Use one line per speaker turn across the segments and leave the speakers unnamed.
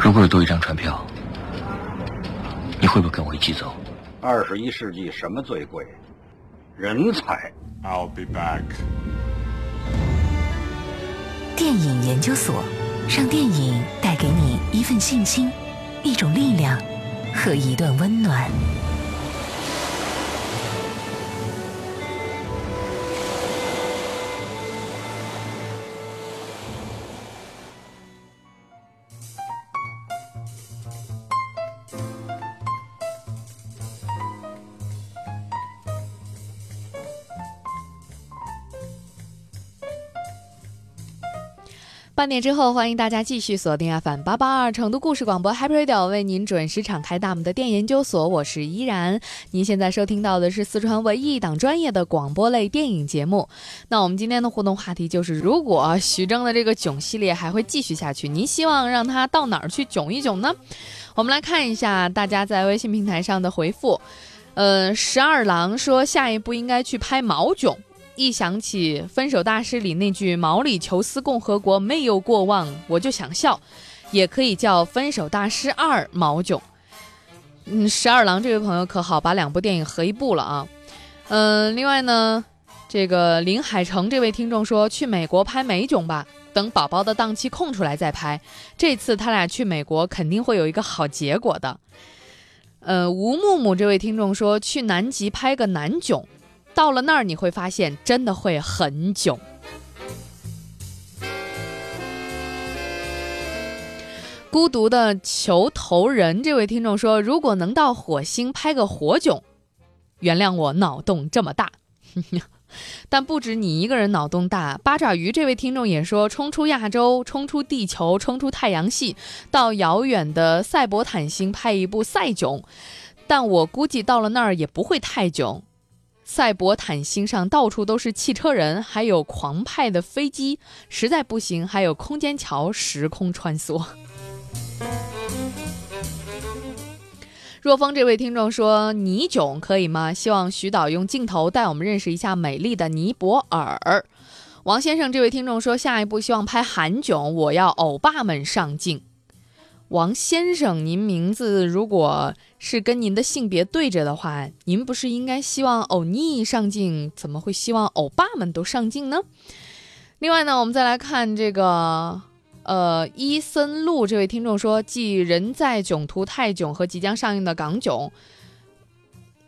如果有多一张船票，你会不会跟我一起走？
二十一世纪什么最贵？人才。
I'll be back.
电影研究所，让电影带给你一份信心、一种力量和一段温暖。
半点之后，欢迎大家继续锁定 FM 八八二成都故事广播 Happy Radio，为您准时敞开大门的电研究所，我是依然。您现在收听到的是四川唯一一档专业的广播类电影节目。那我们今天的互动话题就是，如果徐峥的这个囧系列还会继续下去，您希望让他到哪儿去囧一囧呢？我们来看一下大家在微信平台上的回复。呃，十二郎说下一步应该去拍毛囧。一想起《分手大师》里那句“毛里求斯共和国没有过往”，我就想笑。也可以叫《分手大师二》毛囧。嗯，十二郎这位朋友可好，把两部电影合一部了啊。嗯，另外呢，这个林海成这位听众说去美国拍美囧吧，等宝宝的档期空出来再拍。这次他俩去美国肯定会有一个好结果的。呃，吴木木这位听众说去南极拍个南囧。到了那儿你会发现，真的会很囧。孤独的球头人这位听众说：“如果能到火星拍个火囧，原谅我脑洞这么大。”但不止你一个人脑洞大。八爪鱼这位听众也说：“冲出亚洲，冲出地球，冲出太阳系，到遥远的赛博坦星拍一部赛囧。”但我估计到了那儿也不会太囧。赛博坦星上到处都是汽车人，还有狂派的飞机，实在不行还有空间桥时空穿梭。若风这位听众说：“泥囧可以吗？希望徐导用镜头带我们认识一下美丽的尼泊尔。”王先生这位听众说：“下一步希望拍韩囧，我要欧巴们上镜。”王先生，您名字如果是跟您的性别对着的话，您不是应该希望欧尼上镜，怎么会希望欧巴们都上镜呢？另外呢，我们再来看这个，呃，伊森路这位听众说，继《人在囧途》泰囧和即将上映的港囧，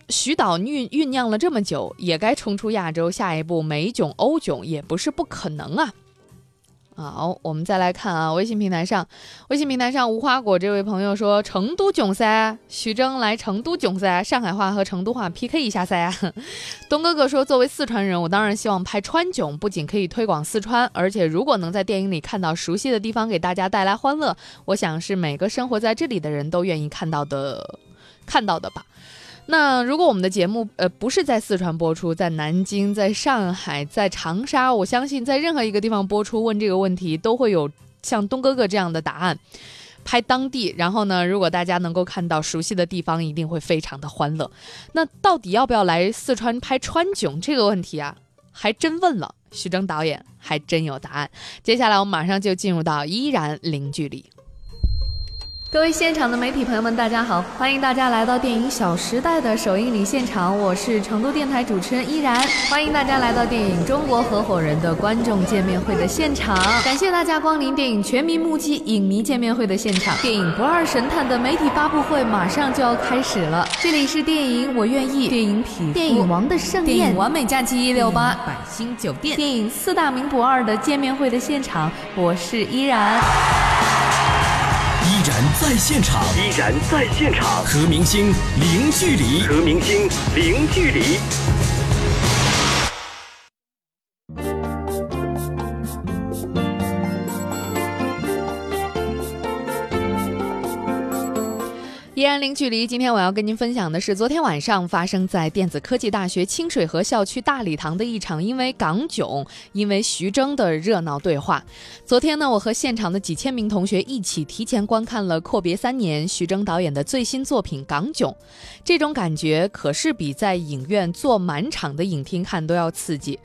徐导酝酝酿了这么久，也该冲出亚洲，下一步美囧、欧囧也不是不可能啊。好，我们再来看啊，微信平台上，微信平台上无花果这位朋友说成都囧噻，徐峥来成都囧噻，上海话和成都话 PK 一下噻。东哥哥说，作为四川人，我当然希望拍川囧，不仅可以推广四川，而且如果能在电影里看到熟悉的地方，给大家带来欢乐，我想是每个生活在这里的人都愿意看到的，看到的吧。那如果我们的节目呃不是在四川播出，在南京、在上海、在长沙，我相信在任何一个地方播出，问这个问题都会有像东哥哥这样的答案。拍当地，然后呢，如果大家能够看到熟悉的地方，一定会非常的欢乐。那到底要不要来四川拍川囧这个问题啊，还真问了徐峥导演，还真有答案。接下来我们马上就进入到依然零距离。各位现场的媒体朋友们，大家好！欢迎大家来到电影《小时代》的首映礼现场，我是成都电台主持人依然。欢迎大家来到电影《中国合伙人》的观众见面会的现场，感谢大家光临电影全民目击影迷见面会的现场。电影《不二神探》的媒体发布会马上就要开始了，这里是电影《我愿意》、电影《匹夫》、电影《王的盛宴》、电影《完美假期一六八》、百星酒店、电影《四大名捕二》的见面会的现场，我是依然。
依然在现场，
依然在现场，
和明星零距离，
和明星零距离。
然零距离。今天我要跟您分享的是昨天晚上发生在电子科技大学清水河校区大礼堂的一场因为港囧、因为徐峥的热闹对话。昨天呢，我和现场的几千名同学一起提前观看了阔别三年徐峥导演的最新作品《港囧》，这种感觉可是比在影院坐满场的影厅看都要刺激。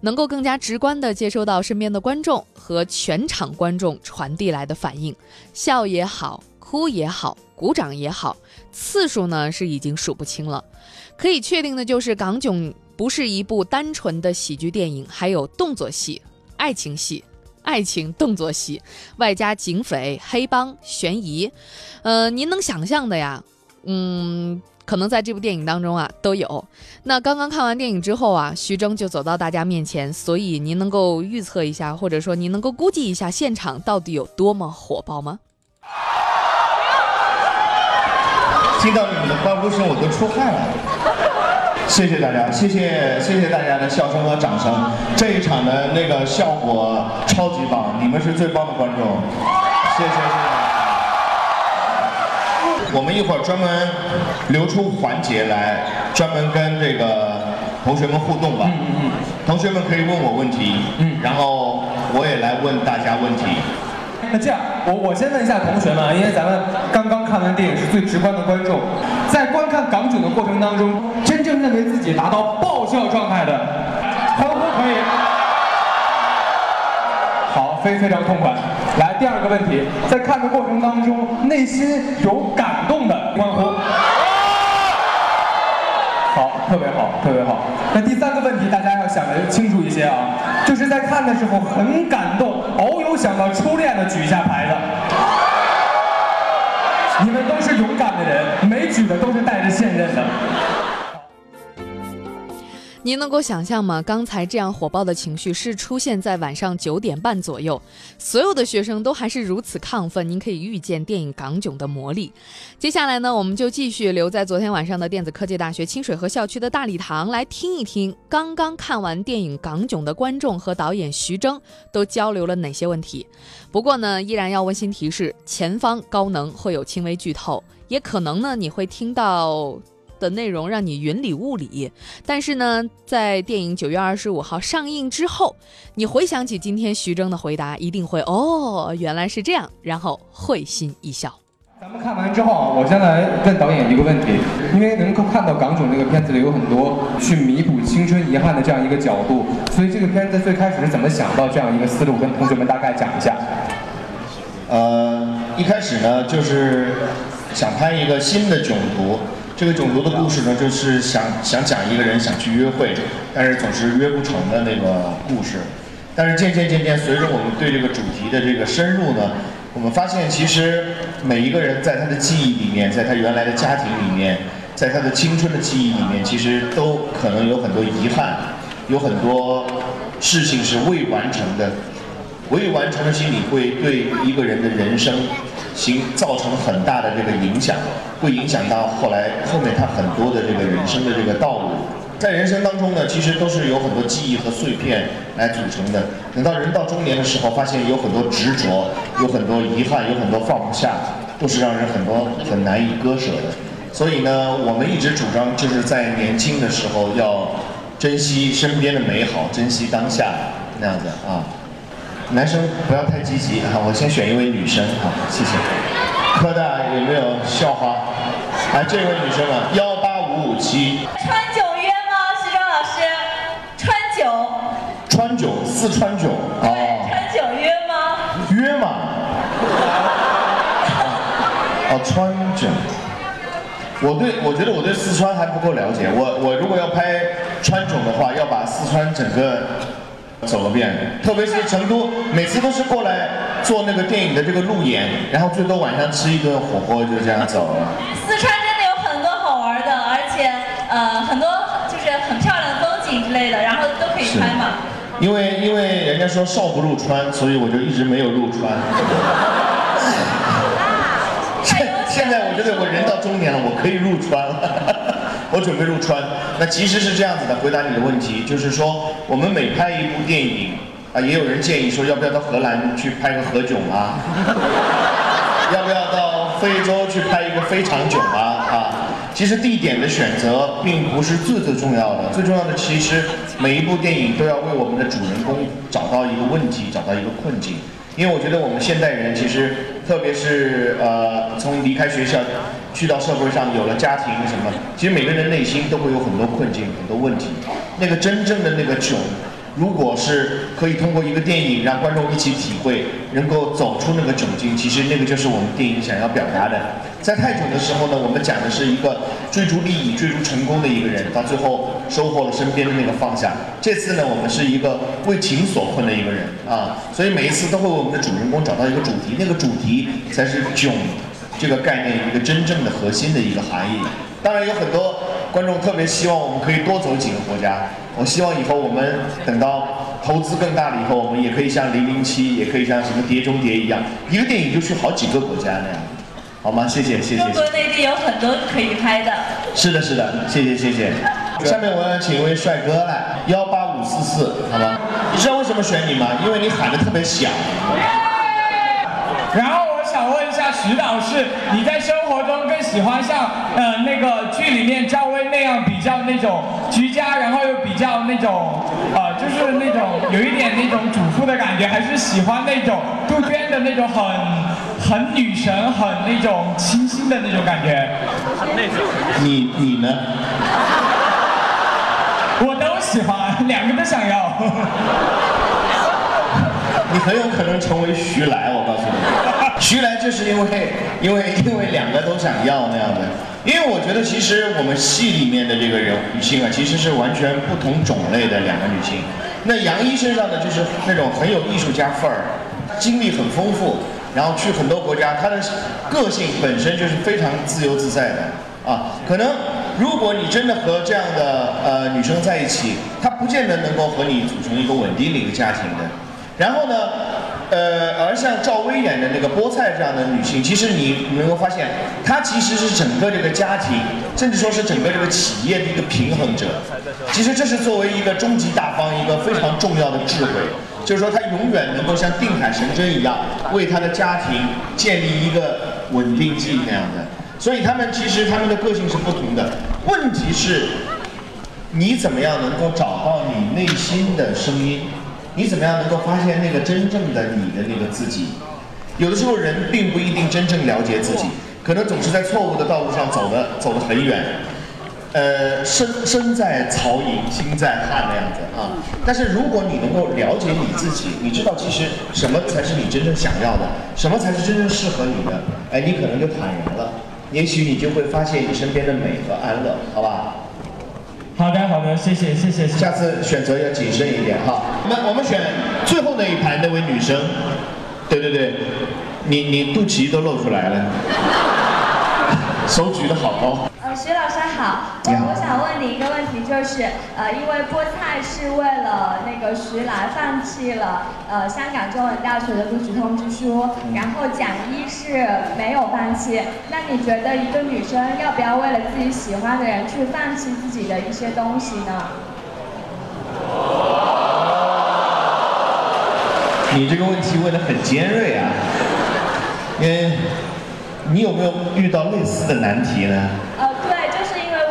能够更加直观地接收到身边的观众和全场观众传递来的反应，笑也好，哭也好，鼓掌也好，次数呢是已经数不清了。可以确定的就是，《港囧》不是一部单纯的喜剧电影，还有动作戏、爱情戏。爱情动作戏，外加警匪、黑帮、悬疑，呃，您能想象的呀？嗯，可能在这部电影当中啊都有。那刚刚看完电影之后啊，徐峥就走到大家面前，所以您能够预测一下，或者说您能够估计一下现场到底有多么火爆吗？
听到你们的欢呼声，我都出汗了。谢谢大家，谢谢谢谢大家的笑声和掌声。这一场的那个效果超级棒，你们是最棒的观众。谢谢谢谢。我们一会儿专门留出环节来，专门跟这个同学们互动吧。嗯嗯。同学们可以问我问题，嗯，然后我也来问大家问题。
那这样，我我先问一下同学们，因为咱们刚刚看完电影，是最直观的观众，在观看港囧的过程当中，真正认为自己达到爆笑状态的，欢呼可以。好，非非常痛快。来，第二个问题，在看的过程当中，内心有感动的欢呼。好，特别好，特别好。那第三个问题，大家要想的清楚一些啊，就是在看的时候很感动，偶有想到初恋的举一下牌子。你们都是勇敢的人，没举的都是带着现任的。
您能够想象吗？刚才这样火爆的情绪是出现在晚上九点半左右，所有的学生都还是如此亢奋。您可以预见电影《港囧》的魔力。接下来呢，我们就继续留在昨天晚上的电子科技大学清水河校区的大礼堂，来听一听刚刚看完电影《港囧》的观众和导演徐峥都交流了哪些问题。不过呢，依然要温馨提示：前方高能会有轻微剧透，也可能呢你会听到。的内容让你云里雾里，但是呢，在电影九月二十五号上映之后，你回想起今天徐峥的回答，一定会哦，原来是这样，然后会心一笑。
咱们看完之后啊，我先来问导演一个问题，因为能够看到港囧这个片子里有很多去弥补青春遗憾的这样一个角度，所以这个片子最开始是怎么想到这样一个思路，跟同学们大概讲一下。
呃，一开始呢，就是想拍一个新的囧途。这个囧途的故事呢，就是想想讲一个人想去约会，但是总是约不成的那个故事。但是渐渐渐渐，随着我们对这个主题的这个深入呢，我们发现其实每一个人在他的记忆里面，在他原来的家庭里面，在他的青春的记忆里面，其实都可能有很多遗憾，有很多事情是未完成的。未完成的心理会对一个人的人生。行造成很大的这个影响，会影响到后来后面他很多的这个人生的这个道路。在人生当中呢，其实都是有很多记忆和碎片来组成的。等到人到中年的时候，发现有很多执着，有很多遗憾，有很多放不下，都是让人很多很难以割舍的。所以呢，我们一直主张就是在年轻的时候要珍惜身边的美好，珍惜当下那样子啊。男生不要太积极啊！我先选一位女生啊，谢谢。科大有没有校花？来，这位女生啊，幺八五五七。
川九约吗？徐峥老师，川九。
川九，四川九。
哦。川九约吗？
约嘛。哦，川九。我对，我觉得我对四川还不够了解。我我如果要拍川囧的话，要把四川整个。走了遍，特别是成都，每次都是过来做那个电影的这个路演，然后最多晚上吃一顿火锅，就这样走了。
四川真的有很多好玩的，而且呃很多就是很漂亮的风景之类的，然后都可以拍嘛。
因为因为人家说少不入川，所以我就一直没有入川。现现在我觉得我人到中年了，我可以入川了。我准备入川，那其实是这样子的。回答你的问题，就是说，我们每拍一部电影，啊，也有人建议说，要不要到荷兰去拍个何炅啊？要不要到非洲去拍一个非常囧啊？啊，其实地点的选择并不是最最重要的，最重要的其实每一部电影都要为我们的主人公找到一个问题，找到一个困境。因为我觉得我们现代人其实，特别是呃，从离开学校。去到社会上有了家庭什么，其实每个人内心都会有很多困境、很多问题。那个真正的那个囧，如果是可以通过一个电影让观众一起体会，能够走出那个窘境，其实那个就是我们电影想要表达的。在泰囧的时候呢，我们讲的是一个追逐利益、追逐成功的一个人，到最后收获了身边的那个放下。这次呢，我们是一个为情所困的一个人啊，所以每一次都会为我们的主人公找到一个主题，那个主题才是囧这个概念一个真正的核心的一个含义。当然有很多观众特别希望我们可以多走几个国家。我希望以后我们等到投资更大了以后，我们也可以像零零七，也可以像什么碟中谍一样，一个电影就去好几个国家那样，好吗？谢谢谢谢。
中国内地有很多可以拍的。
是的，是的，谢谢谢谢。下面我要请一位帅哥来，幺八五四四，好吗？你知道为什么选你吗？因为你喊的特别响。
然后我想问一下徐导是，你在生活中更喜欢像呃那个剧里面赵薇那样比较那种居家，然后又比较那种呃就是那种有一点那种主妇的感觉，还是喜欢那种杜鹃的那种很很女神、很那种清新的那种感觉？
那种。你你呢？
我都喜欢，两个都想要。
你很有可能成为徐来，我告诉你，徐来就是因为因为因为两个都想要那样的，因为我觉得其实我们戏里面的这个人女性啊，其实是完全不同种类的两个女性。那杨一身上呢，就是那种很有艺术家范儿，经历很丰富，然后去很多国家，她的个性本身就是非常自由自在的啊。可能如果你真的和这样的呃女生在一起，她不见得能够和你组成一个稳定的一个家庭的。然后呢，呃，而像赵薇演的那个菠菜这样的女性，其实你能够发现，她其实是整个这个家庭，甚至说是整个这个企业的一个平衡者。其实这是作为一个终极大方一个非常重要的智慧，就是说她永远能够像定海神针一样，为她的家庭建立一个稳定剂那样的。所以他们其实他们的个性是不同的。问题是，你怎么样能够找到你内心的声音？你怎么样能够发现那个真正的你的那个自己？有的时候人并不一定真正了解自己，可能总是在错误的道路上走的走得很远。呃，身身在曹营心在汉的样子啊。但是如果你能够了解你自己，你知道其实什么才是你真正想要的，什么才是真正适合你的，哎，你可能就坦然了。也许你就会发现你身边的美和安乐，好吧？
好的，好的，谢谢，谢谢。
下次选择要谨慎一点哈。那我们选最后那一排那位女生，对对对，你你肚脐都露出来了，手举得好高。
呃，徐老师好，我我想问你一个问题，就是呃，因为菠菜是为了那个徐来放弃了呃香港中文大学的录取通知书，然后蒋一是没有放弃，那你觉得一个女生要不要为了自己喜欢的人去放弃自己的一些东西呢？
你这个问题问的很尖锐啊，因为，你有没有遇到类似的难题呢？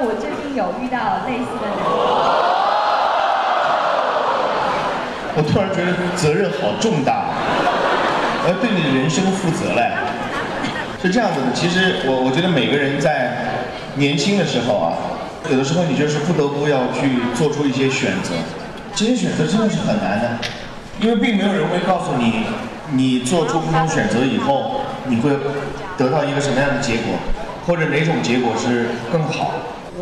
我最近有遇到类似的难。
我突然觉得责任好重大，我要对你的人生负责嘞。是这样子的，其实我我觉得每个人在年轻的时候啊，有的时候你就是不得不要去做出一些选择，这些选择真的是很难的，因为并没有人会告诉你，你做出不同选择以后，你会得到一个什么样的结果，或者哪种结果是更好。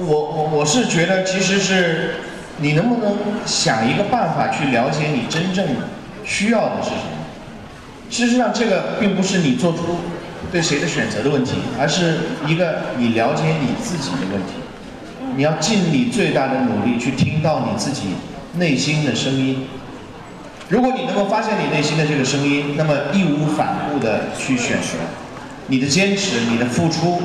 我我我是觉得其实是。你能不能想一个办法去了解你真正需要的是什么？事实上，这个并不是你做出对谁的选择的问题，而是一个你了解你自己的问题。你要尽你最大的努力去听到你自己内心的声音。如果你能够发现你内心的这个声音，那么义无反顾的去选择，你的坚持、你的付出，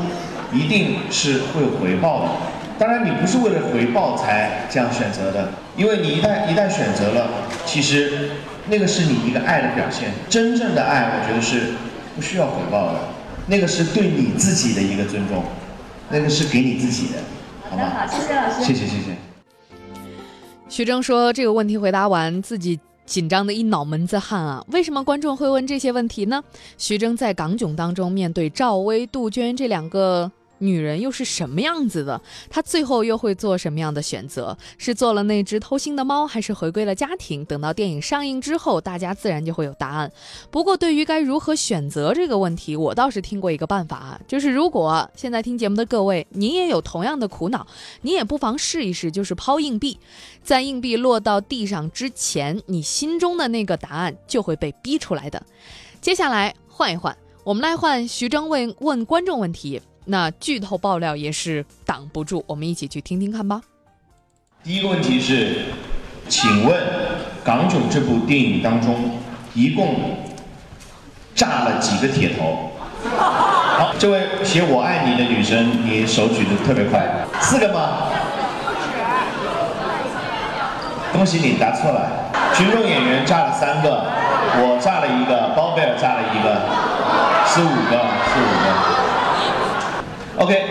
一定是会有回报的。当然，你不是为了回报才这样选择的，因为你一旦一旦选择了，其实那个是你一个爱的表现。真正的爱，我觉得是不需要回报的，那个是对你自己的一个尊重，那个是给你自己的，好吗？
好，谢谢老师。
谢谢谢谢。
徐峥说这个问题回答完，自己紧张的一脑门子汗啊！为什么观众会问这些问题呢？徐峥在港囧当中面对赵薇、杜鹃这两个。女人又是什么样子的？她最后又会做什么样的选择？是做了那只偷腥的猫，还是回归了家庭？等到电影上映之后，大家自然就会有答案。不过，对于该如何选择这个问题，我倒是听过一个办法啊，就是如果现在听节目的各位，你也有同样的苦恼，你也不妨试一试，就是抛硬币，在硬币落到地上之前，你心中的那个答案就会被逼出来的。接下来换一换，我们来换徐峥问问观众问题。那剧透爆料也是挡不住，我们一起去听听看吧。
第一个问题是，请问《港囧》这部电影当中一共炸了几个铁头？好，这位写我爱你的女生，你手举得特别快，四个吗？恭喜你答错了。群众演员炸了三个，我炸了一个，包贝尔炸了一个，是五个，是五个。OK，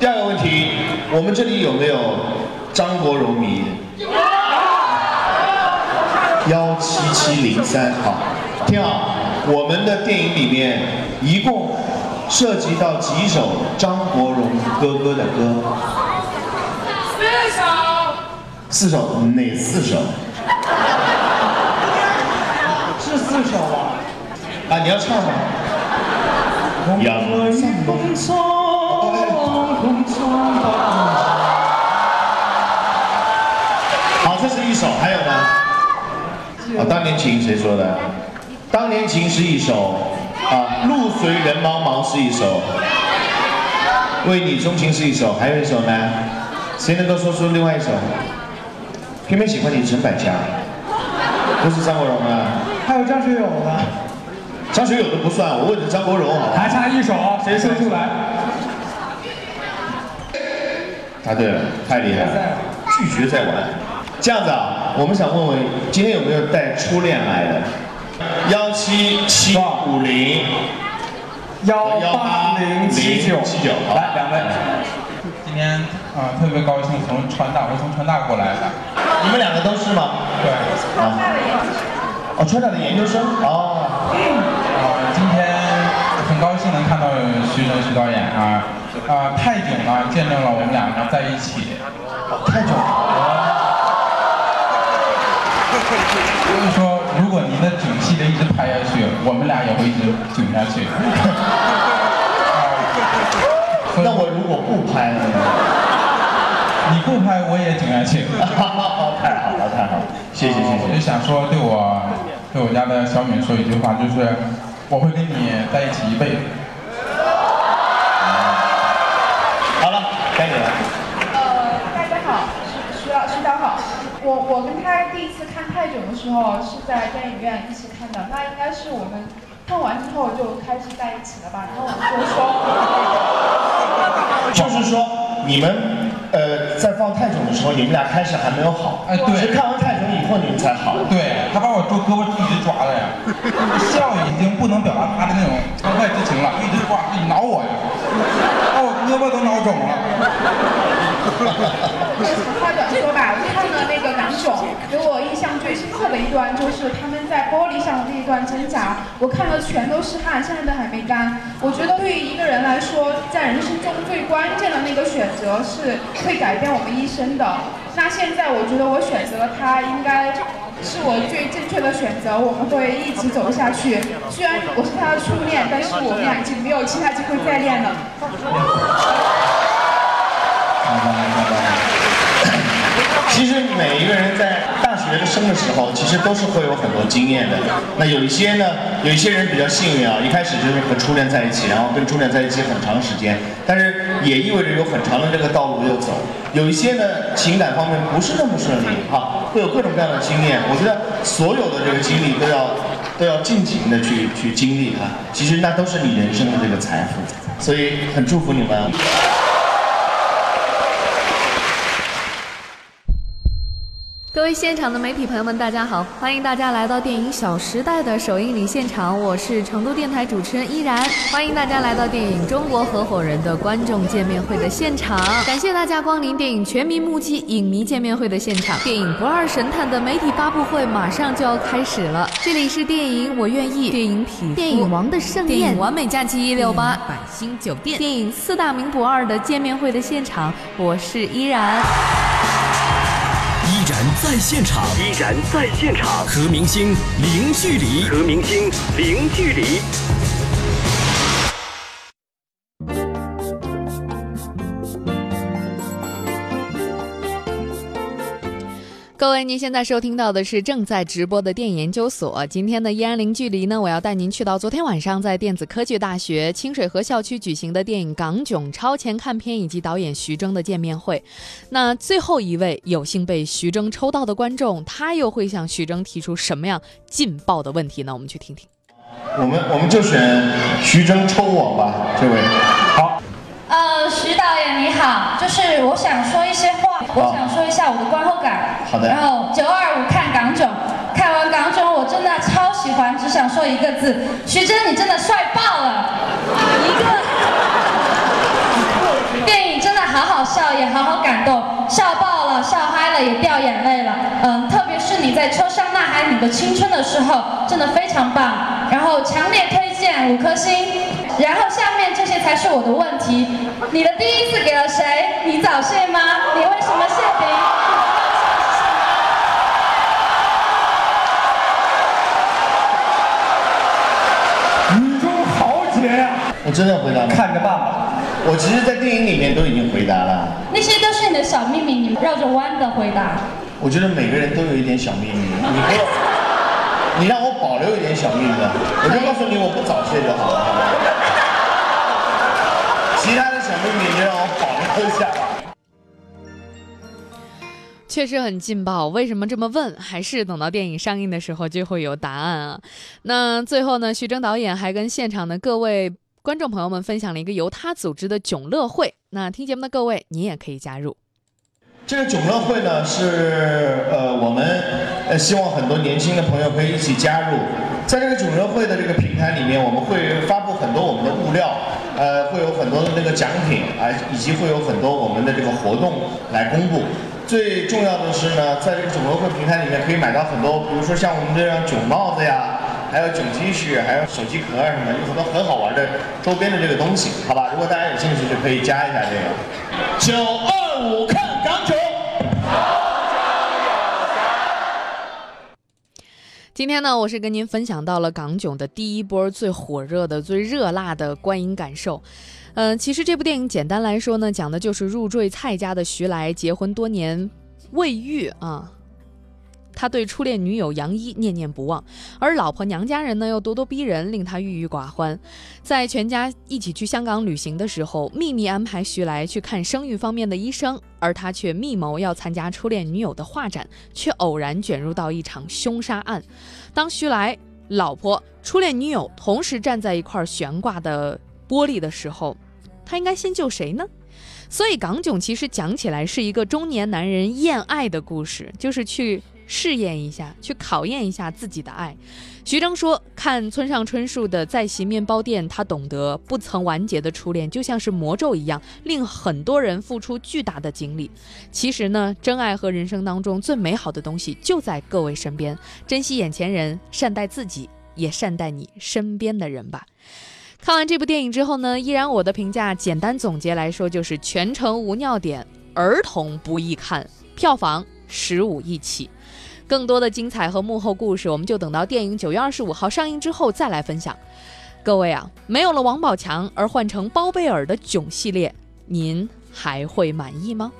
第二个问题，我们这里有没有张国荣迷？幺七七零三，好，听好，我们的电影里面一共涉及到几首张国荣哥哥的歌？
四首。
四首，哪四首？
是四首啊。
啊，你要唱吗？
阳。
好，这是一首，还有吗？啊，当年情谁说的？当年情是一首，啊，路随人茫茫是一首，为你钟情是一首，还有一首呢？谁能够说出另外一首？偏偏喜欢你陈百强，不是张国荣啊？
还有张学友呢？
张学友都不算，我问的张国荣好。
还差一首，谁说出来？
答对了，太厉害了！拒绝再玩。这样子啊，我们想问问，今天有没有带初恋来的？幺七七五零
幺八零七九
七九，
来两位。
今天啊，特别高兴，从川大，我从川大过来的。
你们两个都是吗？
对。
啊。哦，川大的研究生。哦。
很高兴能看到徐峥徐导演啊。啊，泰囧呢，见证了我们两个在一起。
泰囧。
所以说，如果您的囧系列一直拍下去，我们俩也会一直囧下去。
那我如果不拍呢？
你不拍，我也囧下去。
太好了，太好了，谢谢谢谢。
我就想说，对我对我家的小敏说一句话，就是我会跟你在一起一辈子。
好了该你了。
呃，大家好，徐徐导徐导好。我我跟他第一次看泰囧的时候是在电影院一起看的，那应该是我们看完之后就开始在一起了吧？然后我们
就说，就是说你们呃在放泰囧的时候，你们俩开始还没有好，
哎对，
看完泰以后你们才好。
对他把我抓胳膊一直抓的呀，笑已经不能表达他的那种欢快之情了，一直抓，一直挠我呀。胳膊都挠肿了。
我长话短说吧，看了那个港囧，给我印象最深刻的一段就是他们在玻璃上的那一段挣扎，我看了全都是汗，现在都还没干。我觉得对于一个人来说，在人生中最关键的那个选择是会改变我们一生的。那现在我觉得我选择了他，应该是我最正确的选择。我们会一直走下去。虽然我是他的初恋，但是我们俩已经没有其他机会再恋了。
其实每一个人在学生的时候，其实都是会有很多经验的。那有一些呢，有一些人比较幸运啊，一开始就是和初恋在一起，然后跟初恋在一起很长时间，但是也意味着有很长的这个道路要走。有一些呢，情感方面不是那么顺利啊，会有各种各样的经验。我觉得所有的这个经历都要都要尽情的去去经历啊，其实那都是你人生的这个财富，所以很祝福你们。
位现场的媒体朋友们，大家好！欢迎大家来到电影《小时代》的首映礼现场，我是成都电台主持人依然。欢迎大家来到电影《中国合伙人》的观众见面会的现场，感谢大家光临电影全民目击影迷见面会的现场。电影《不二神探》的媒体发布会马上就要开始了，这里是电影《我愿意》，电影《品
电影《王的盛宴》，
电影《完美假期一六八》，百星酒店，电影《四大名捕二》的见面会的现场，我是依然。
依然在现场，
依然在现场，
和明星零距离，
和明星零距离。
各位，您现在收听到的是正在直播的电影研究所。今天的依然零距离呢，我要带您去到昨天晚上在电子科技大学清水河校区举行的电影《港囧》超前看片以及导演徐峥的见面会。那最后一位有幸被徐峥抽到的观众，他又会向徐峥提出什么样劲爆的问题呢？我们去听听。
我们我们就选徐峥抽我吧，这位。好。
呃，徐导演你好，就是我想说一些话，我想说一下我的观后感。
好的。
然后九二五看港囧，看完港囧我真的超喜欢，只想说一个字，徐峥你真的帅爆了。一个。电影真的好好笑，也好好感动，笑爆了，笑嗨了，也掉眼泪了。嗯，特别是你在车上呐喊你的青春的时候，真的非常棒。然后强烈推荐五颗星。然后下面这些才是我的问题。你的第一次给了谁？你早泄吗？你为什么泄屏？
雨中豪杰！
我真的回答吗？
看着办吧。
我其实，在电影里面都已经回答了。
那些都是你的小秘密，你绕着弯的回答。
我觉得每个人都有一点小秘密，你给我，你让我保留一点小秘密，我就告诉你，我不早泄就好了。其他的小秘密，你让我保留一下吧。
确实很劲爆，为什么这么问？还是等到电影上映的时候就会有答案啊。那最后呢，徐峥导演还跟现场的各位观众朋友们分享了一个由他组织的囧乐会。那听节目的各位，你也可以加入。
这个囧乐会呢，是呃我们呃希望很多年轻的朋友可以一起加入。在这个囧乐会的这个平台里面，我们会发布很多我们的物料，呃，会有很多的那个奖品啊，以及会有很多我们的这个活动来公布。最重要的是呢，在这个囧乐会平台里面可以买到很多，比如说像我们这样囧帽子呀，还有囧 T 恤，还有手机壳啊什么，有很多很好玩的周边的这个东西，好吧？如果大家有兴趣，就可以加一下这个九二五看港囧。
今天呢，我是跟您分享到了港囧的第一波最火热的、最热辣的观影感受。嗯，其实这部电影简单来说呢，讲的就是入赘蔡家的徐来结婚多年未育啊，他对初恋女友杨一念念不忘，而老婆娘家人呢又咄咄逼人，令他郁郁寡欢。在全家一起去香港旅行的时候，秘密安排徐来去看生育方面的医生，而他却密谋要参加初恋女友的画展，却偶然卷入到一场凶杀案。当徐来老婆、初恋女友同时站在一块悬挂的玻璃的时候，他应该先救谁呢？所以港囧其实讲起来是一个中年男人厌爱的故事，就是去试验一下，去考验一下自己的爱。徐峥说：“看村上春树的《在席面包店》，他懂得不曾完结的初恋就像是魔咒一样，令很多人付出巨大的精力。其实呢，真爱和人生当中最美好的东西就在各位身边，珍惜眼前人，善待自己，也善待你身边的人吧。”看完这部电影之后呢，依然我的评价简单总结来说就是全程无尿点，儿童不宜看，票房十五亿起。更多的精彩和幕后故事，我们就等到电影九月二十五号上映之后再来分享。各位啊，没有了王宝强而换成包贝尔的囧系列，您还会满意吗？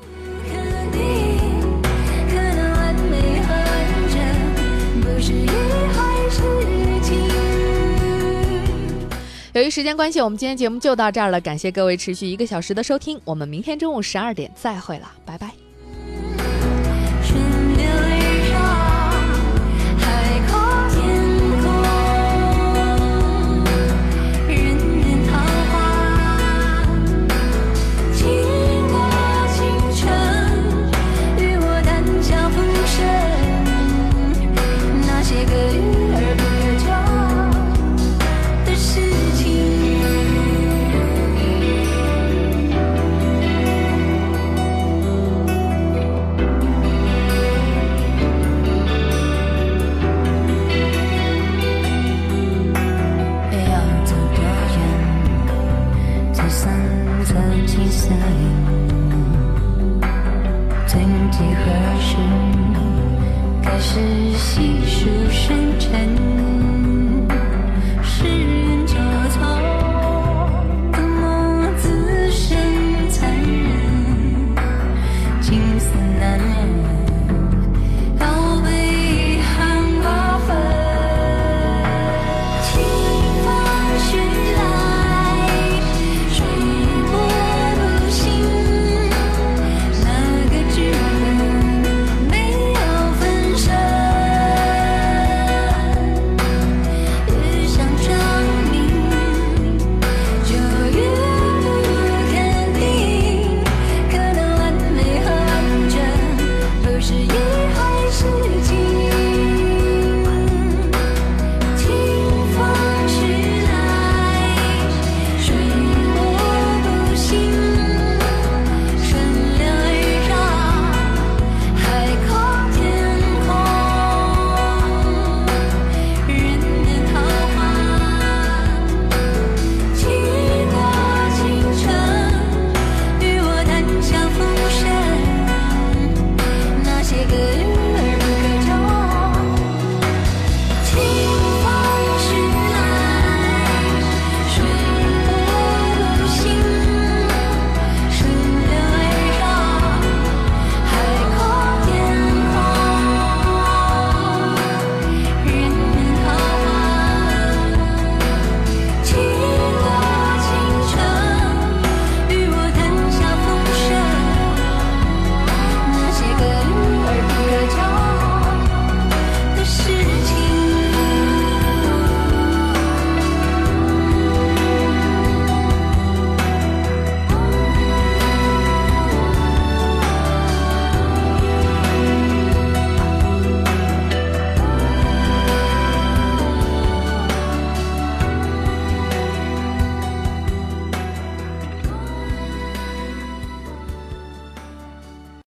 由于时间关系，我们今天节目就到这儿了。感谢各位持续一个小时的收听，我们明天中午十二点再会了，拜拜。